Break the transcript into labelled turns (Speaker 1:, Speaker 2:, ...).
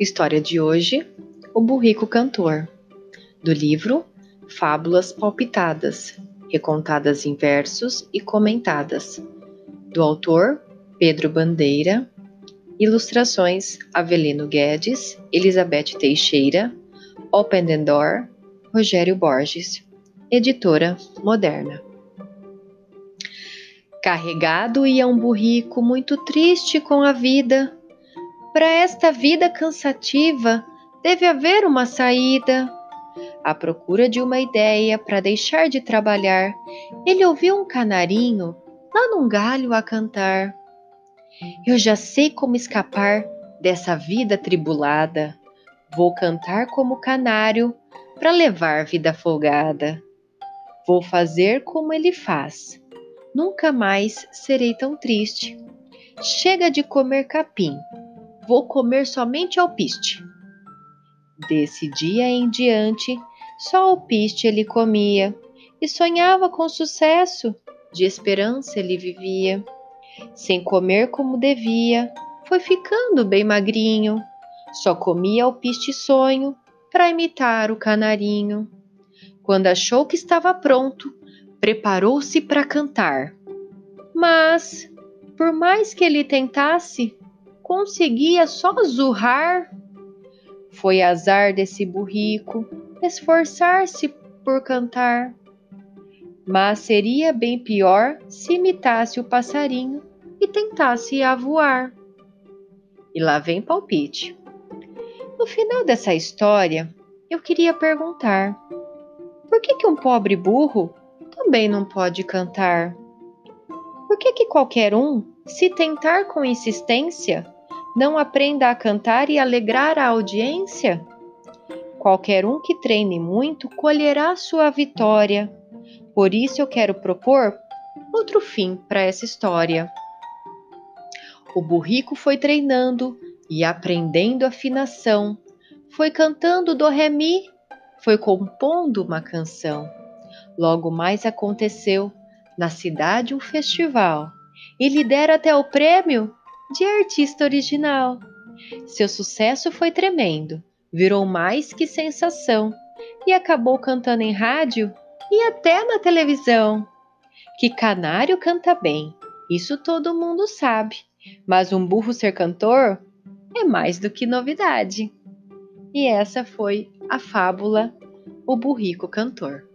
Speaker 1: História de hoje: O Burrico Cantor. Do livro Fábulas Palpitadas, recontadas em versos e comentadas. Do autor Pedro Bandeira. Ilustrações Avelino Guedes, Elizabeth Teixeira, Open the Door, Rogério Borges. Editora Moderna. Carregado ia um burrico muito triste com a vida para esta vida cansativa, deve haver uma saída. À procura de uma ideia para deixar de trabalhar, ele ouviu um canarinho lá num galho a cantar. Eu já sei como escapar dessa vida tribulada. Vou cantar como canário para levar vida folgada. Vou fazer como ele faz. Nunca mais serei tão triste. Chega de comer capim vou comer somente alpiste. Desse dia em diante, só alpiste ele comia e sonhava com sucesso, de esperança ele vivia. Sem comer como devia, foi ficando bem magrinho, só comia alpiste sonho para imitar o canarinho. Quando achou que estava pronto, preparou-se para cantar. Mas, por mais que ele tentasse, conseguia só zurrar. Foi azar desse burrico esforçar-se por cantar. Mas seria bem pior se imitasse o passarinho e tentasse a voar. E lá vem palpite. No final dessa história, eu queria perguntar: por que, que um pobre burro também não pode cantar? Por que, que qualquer um, se tentar com insistência, não aprenda a cantar e alegrar a audiência? Qualquer um que treine muito colherá sua vitória. Por isso eu quero propor outro fim para essa história. O burrico foi treinando e aprendendo afinação, foi cantando do ré mi, foi compondo uma canção. Logo mais aconteceu na cidade um festival e lhe deram até o prêmio de artista original. Seu sucesso foi tremendo, virou mais que sensação e acabou cantando em rádio e até na televisão. Que canário canta bem, isso todo mundo sabe, mas um burro ser cantor é mais do que novidade. E essa foi a fábula O Burrico Cantor.